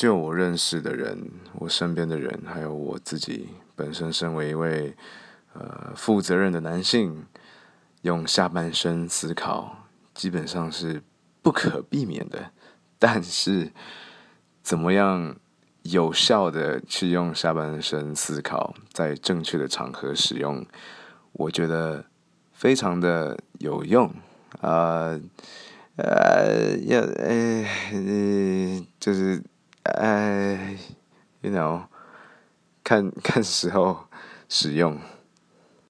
就我认识的人，我身边的人，还有我自己本身，身为一位呃负责任的男性，用下半身思考，基本上是不可避免的。但是，怎么样有效的去用下半身思考，在正确的场合使用，我觉得非常的有用啊。呃，要呃，就是哎，you know，看看时候使用。